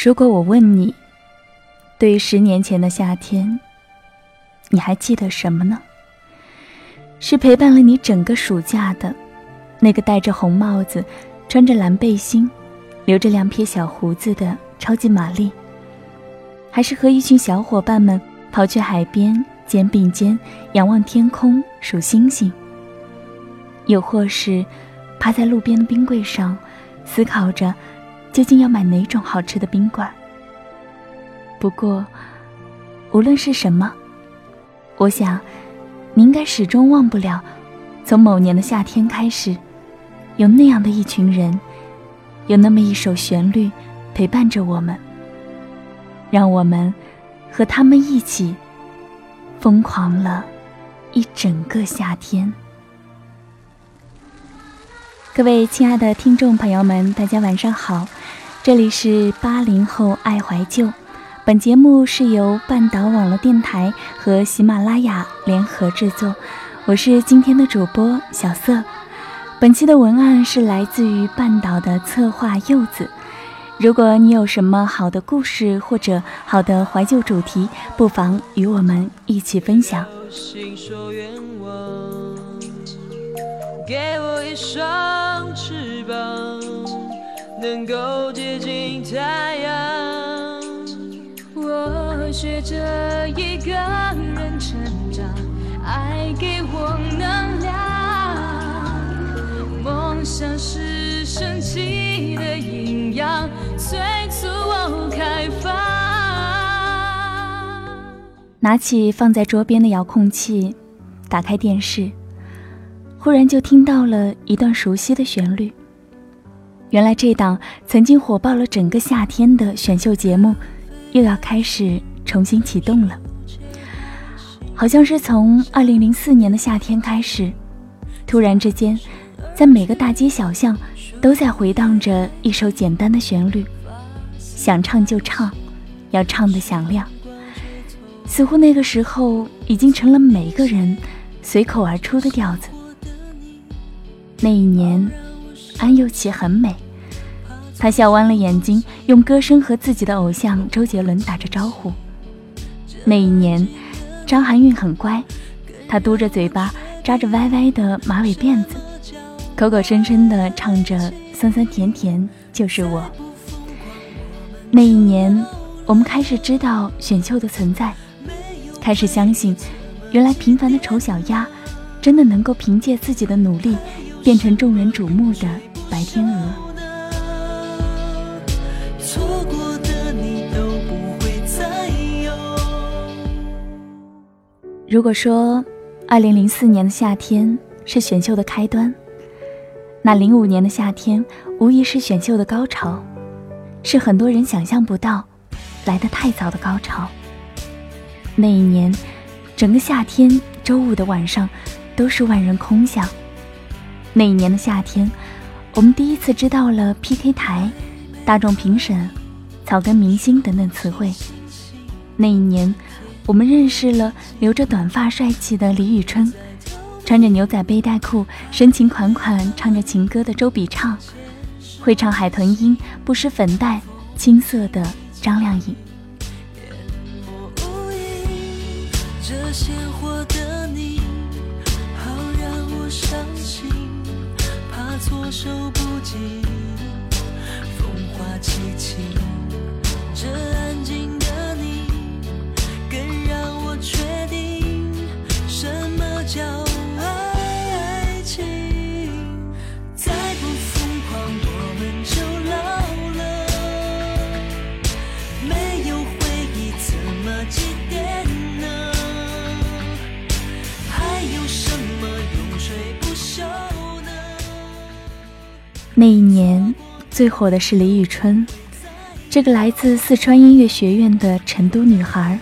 如果我问你，对于十年前的夏天，你还记得什么呢？是陪伴了你整个暑假的，那个戴着红帽子、穿着蓝背心、留着两撇小胡子的超级玛丽，还是和一群小伙伴们跑去海边，肩并肩仰望天空数星星？又或是趴在路边的冰柜上，思考着究竟要买哪种好吃的冰棍？不过，无论是什么，我想。你应该始终忘不了，从某年的夏天开始，有那样的一群人，有那么一首旋律陪伴着我们，让我们和他们一起疯狂了一整个夏天。各位亲爱的听众朋友们，大家晚上好，这里是八零后爱怀旧。本节目是由半岛网络电台和喜马拉雅联合制作，我是今天的主播小色。本期的文案是来自于半岛的策划柚子。如果你有什么好的故事或者好的怀旧主题，不妨与我们一起分享。给我一双翅膀，能够接近太阳。我学着一个人成长，爱给我能量。梦想是神奇的营养，催促我开放。拿起放在桌边的遥控器，打开电视，忽然就听到了一段熟悉的旋律。原来这档曾经火爆了整个夏天的选秀节目。又要开始重新启动了，好像是从二零零四年的夏天开始，突然之间，在每个大街小巷都在回荡着一首简单的旋律，想唱就唱，要唱的响亮。似乎那个时候已经成了每个人随口而出的调子。那一年，安又琪很美。他笑弯了眼睛，用歌声和自己的偶像周杰伦打着招呼。那一年，张含韵很乖，她嘟着嘴巴，扎着歪歪的马尾辫子，口口声声地唱着“酸酸甜甜就是我”。那一年，我们开始知道选秀的存在，开始相信，原来平凡的丑小鸭，真的能够凭借自己的努力，变成众人瞩目的白天鹅。如果说，二零零四年的夏天是选秀的开端，那零五年的夏天无疑是选秀的高潮，是很多人想象不到，来得太早的高潮。那一年，整个夏天周五的晚上都是万人空巷。那一年的夏天，我们第一次知道了 PK 台、大众评审、草根明星等等词汇。那一年。我们认识了留着短发帅气的李宇春，穿着牛仔背带裤深情款款唱着情歌的周笔畅，会唱海豚音不施粉黛青涩的张靓颖。措手不及，风花凄凄，这安静。那一年最火的是李宇春，这个来自四川音乐学院的成都女孩，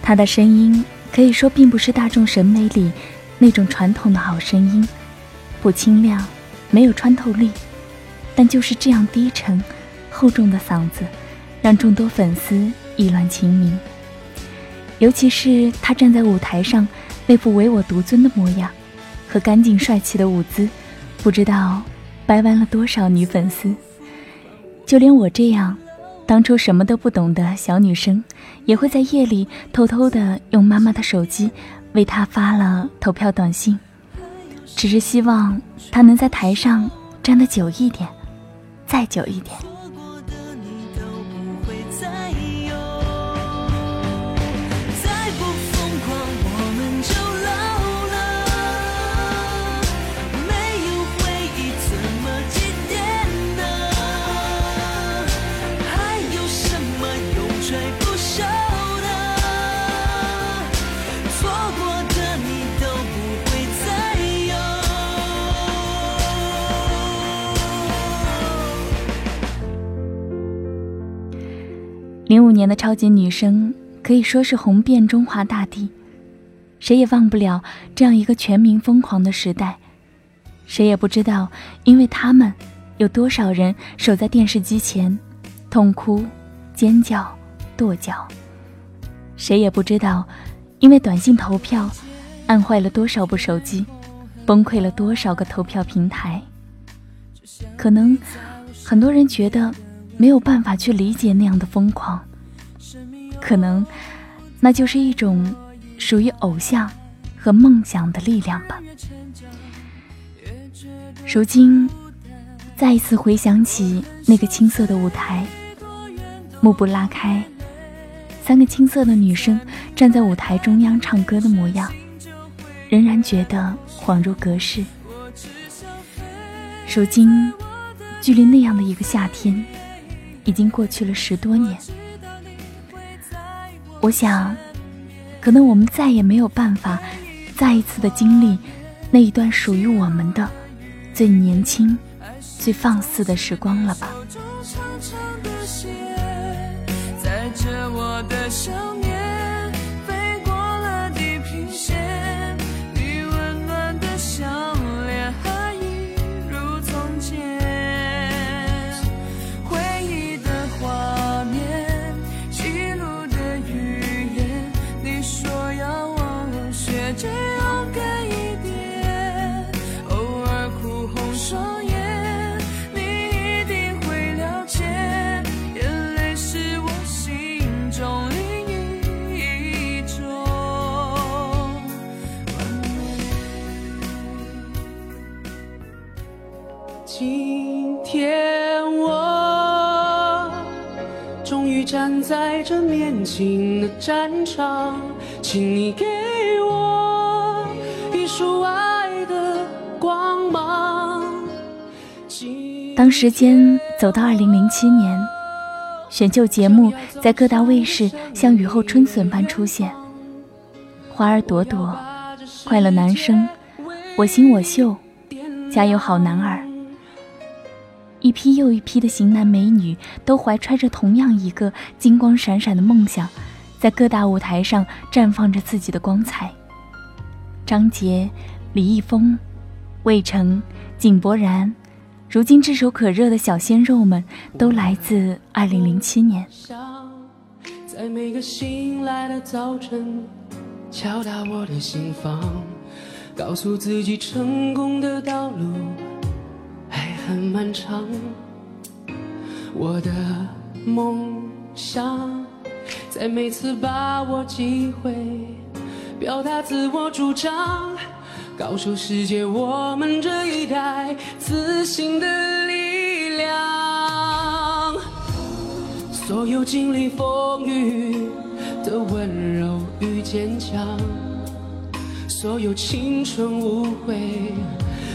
她的声音可以说并不是大众审美里那种传统的好声音，不清亮，没有穿透力，但就是这样低沉、厚重的嗓子，让众多粉丝意乱情迷。尤其是她站在舞台上那副唯我独尊的模样，和干净帅气的舞姿，不知道掰弯了多少女粉丝。就连我这样，当初什么都不懂的小女生，也会在夜里偷偷的用妈妈的手机为他发了投票短信，只是希望他能在台上站得久一点，再久一点。零五年的超级女声可以说是红遍中华大地，谁也忘不了这样一个全民疯狂的时代，谁也不知道，因为他们，有多少人守在电视机前，痛哭、尖叫、跺脚，谁也不知道，因为短信投票，按坏了多少部手机，崩溃了多少个投票平台。可能很多人觉得。没有办法去理解那样的疯狂，可能那就是一种属于偶像和梦想的力量吧。如今，再一次回想起那个青涩的舞台，幕布拉开，三个青涩的女生站在舞台中央唱歌的模样，仍然觉得恍如隔世。如今，距离那样的一个夏天。已经过去了十多年，我想，可能我们再也没有办法再一次的经历那一段属于我们的最年轻、最放肆的时光了吧。在战场，请你给我一束爱的光芒。当时间走到二零零七年，选秀节目在各大卫视像雨后春笋般出现，《花儿朵朵》《快乐男声》《我型我秀》《加油好男儿》。一批又一批的型男美女都怀揣着同样一个金光闪闪的梦想，在各大舞台上绽放着自己的光彩。张杰、李易峰、魏晨、井柏然，如今炙手可热的小鲜肉们，都来自2007年。在每个醒来的早晨，敲打我的心房，告诉自己成功的道路还。很漫长，我的梦想在每次把握机会表达自我主张，告诉世界我们这一代自信的力量。所有经历风雨的温柔与坚强，所有青春无悔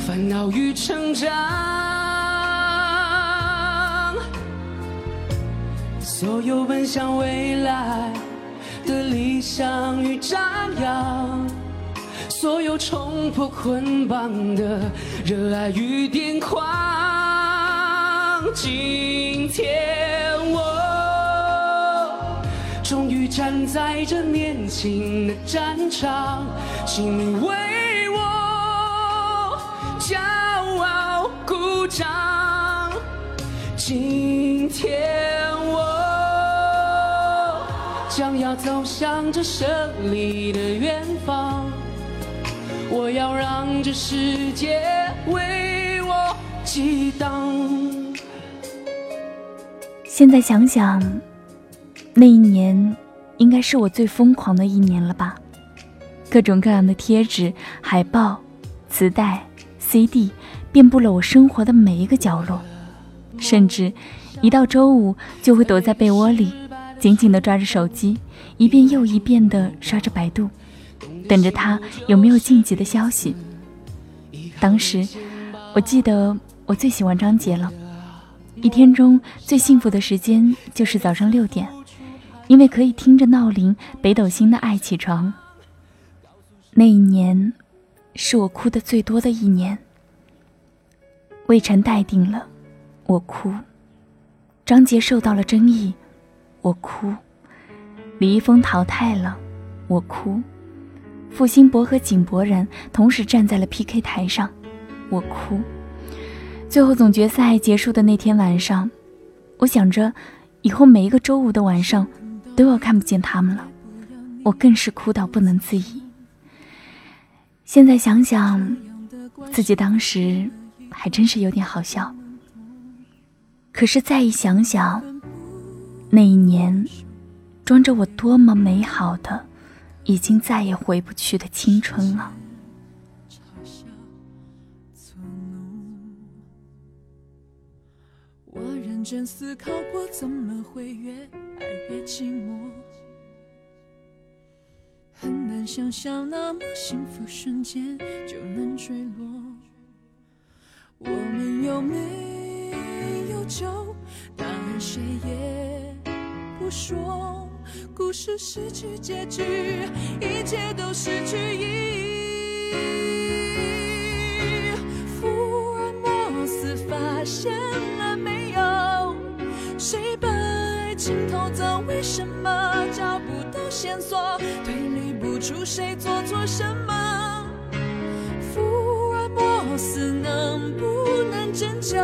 烦恼与成长。所有奔向未来的理想与张扬，所有冲破捆绑的热爱与癫狂。今天我终于站在这年轻的战场，请你为我骄傲鼓掌。今天要走向这胜利的远方，我要让这世界为我激荡。现在想想，那一年应该是我最疯狂的一年了吧？各种各样的贴纸、海报、磁带、CD，遍布了我生活的每一个角落。甚至，一到周五就会躲在被窝里，紧紧地抓着手机，一遍又一遍地刷着百度，等着他有没有晋级的消息。当时，我记得我最喜欢张杰了。一天中最幸福的时间就是早上六点，因为可以听着闹铃北斗星的爱起床。那一年，是我哭的最多的一年。魏晨待定了，我哭；张杰受到了争议，我哭；李易峰淘汰了，我哭；付辛博和井柏然同时站在了 PK 台上，我哭。最后总决赛结束的那天晚上，我想着，以后每一个周五的晚上，都要看不见他们了，我更是哭到不能自已。现在想想，自己当时还真是有点好笑。可是再一想想，那一年，装着我多么美好的，已经再也回不去的青春了。真思考过，怎么会越爱越寂寞？很难想象那么幸福瞬间就能坠落。我们有没有救？答案谁也不说。故事失去结局，一切都失去意义。福尔摩斯发现了没有？谁把爱情偷走？为什么找不到线索？推理不出谁做错什么？福尔摩斯能不能拯救？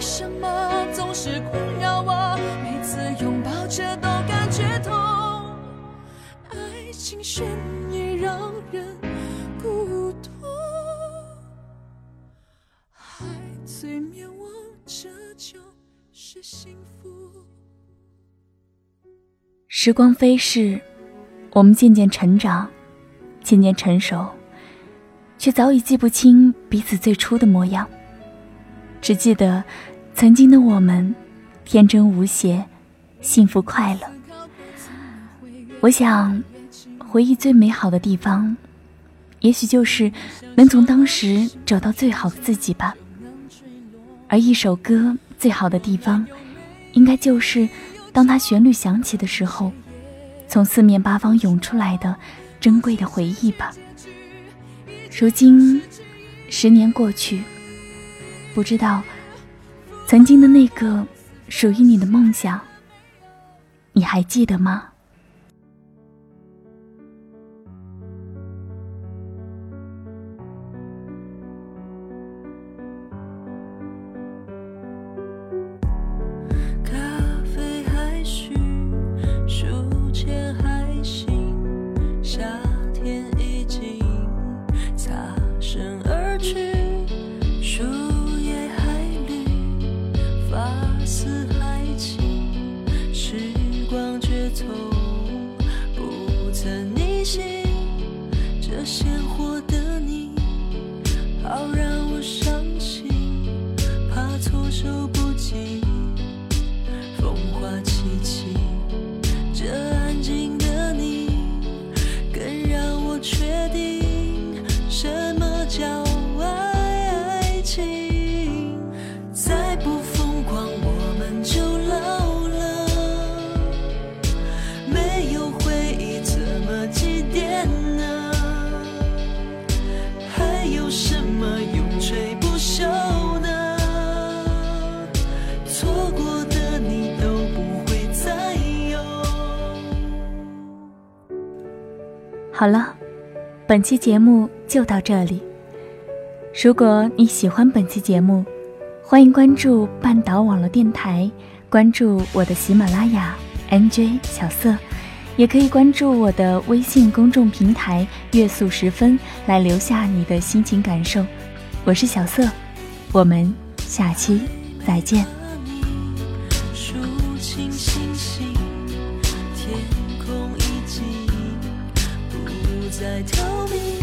为什么总是困扰我？每次拥抱着都感觉痛，爱情悬疑让人孤独。还最灭亡，这就是幸福。时光飞逝，我们渐渐成长，渐渐成熟，却早已记不清彼此最初的模样。只记得曾经的我们，天真无邪，幸福快乐。我想，回忆最美好的地方，也许就是能从当时找到最好的自己吧。而一首歌最好的地方，应该就是当它旋律响起的时候，从四面八方涌出来的珍贵的回忆吧。如今，十年过去，不知道曾经的那个属于你的梦想，你还记得吗？好了，本期节目就到这里。如果你喜欢本期节目，欢迎关注半岛网络电台，关注我的喜马拉雅 NJ 小色，也可以关注我的微信公众平台月速十分来留下你的心情感受。我是小色，我们下期再见。不再